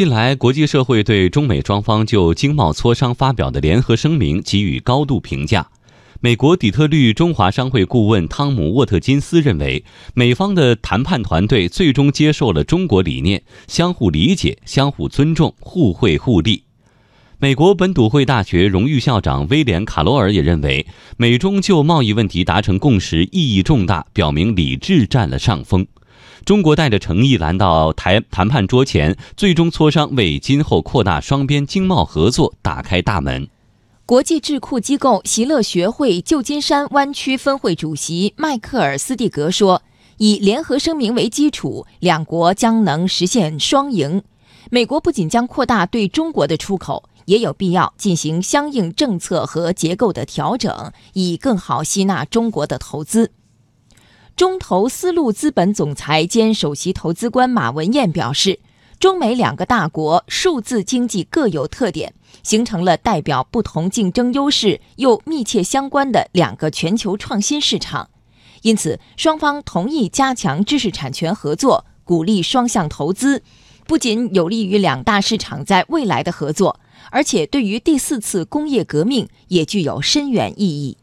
近来，国际社会对中美双方就经贸磋商发表的联合声明给予高度评价。美国底特律中华商会顾问汤姆·沃特金斯认为，美方的谈判团队最终接受了中国理念，相互理解、相互尊重、互惠互利。美国本笃会大学荣誉校长威廉·卡罗尔也认为，美中就贸易问题达成共识意义重大，表明理智占了上风。中国带着诚意来到台谈判桌前，最终磋商，为今后扩大双边经贸合作打开大门。国际智库机构席勒学会旧金山湾区分会主席迈克尔·斯蒂格说：“以联合声明为基础，两国将能实现双赢。美国不仅将扩大对中国的出口，也有必要进行相应政策和结构的调整，以更好吸纳中国的投资。”中投丝路资本总裁兼首席投资官马文彦表示，中美两个大国数字经济各有特点，形成了代表不同竞争优势又密切相关的两个全球创新市场。因此，双方同意加强知识产权合作，鼓励双向投资，不仅有利于两大市场在未来的合作，而且对于第四次工业革命也具有深远意义。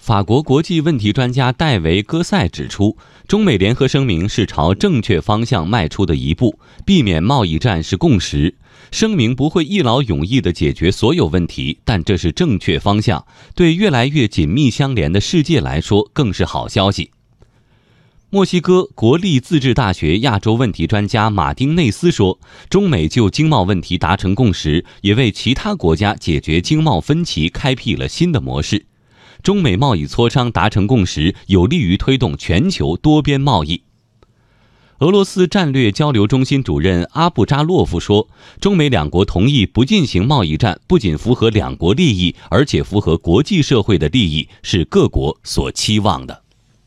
法国国际问题专家戴维·戈塞指出，中美联合声明是朝正确方向迈出的一步，避免贸易战是共识。声明不会一劳永逸地解决所有问题，但这是正确方向，对越来越紧密相连的世界来说更是好消息。墨西哥国立自治大学亚洲问题专家马丁内斯说：“中美就经贸问题达成共识，也为其他国家解决经贸分歧开辟了新的模式。”中美贸易磋商达成共识，有利于推动全球多边贸易。俄罗斯战略交流中心主任阿布扎洛夫说：“中美两国同意不进行贸易战，不仅符合两国利益，而且符合国际社会的利益，是各国所期望的。”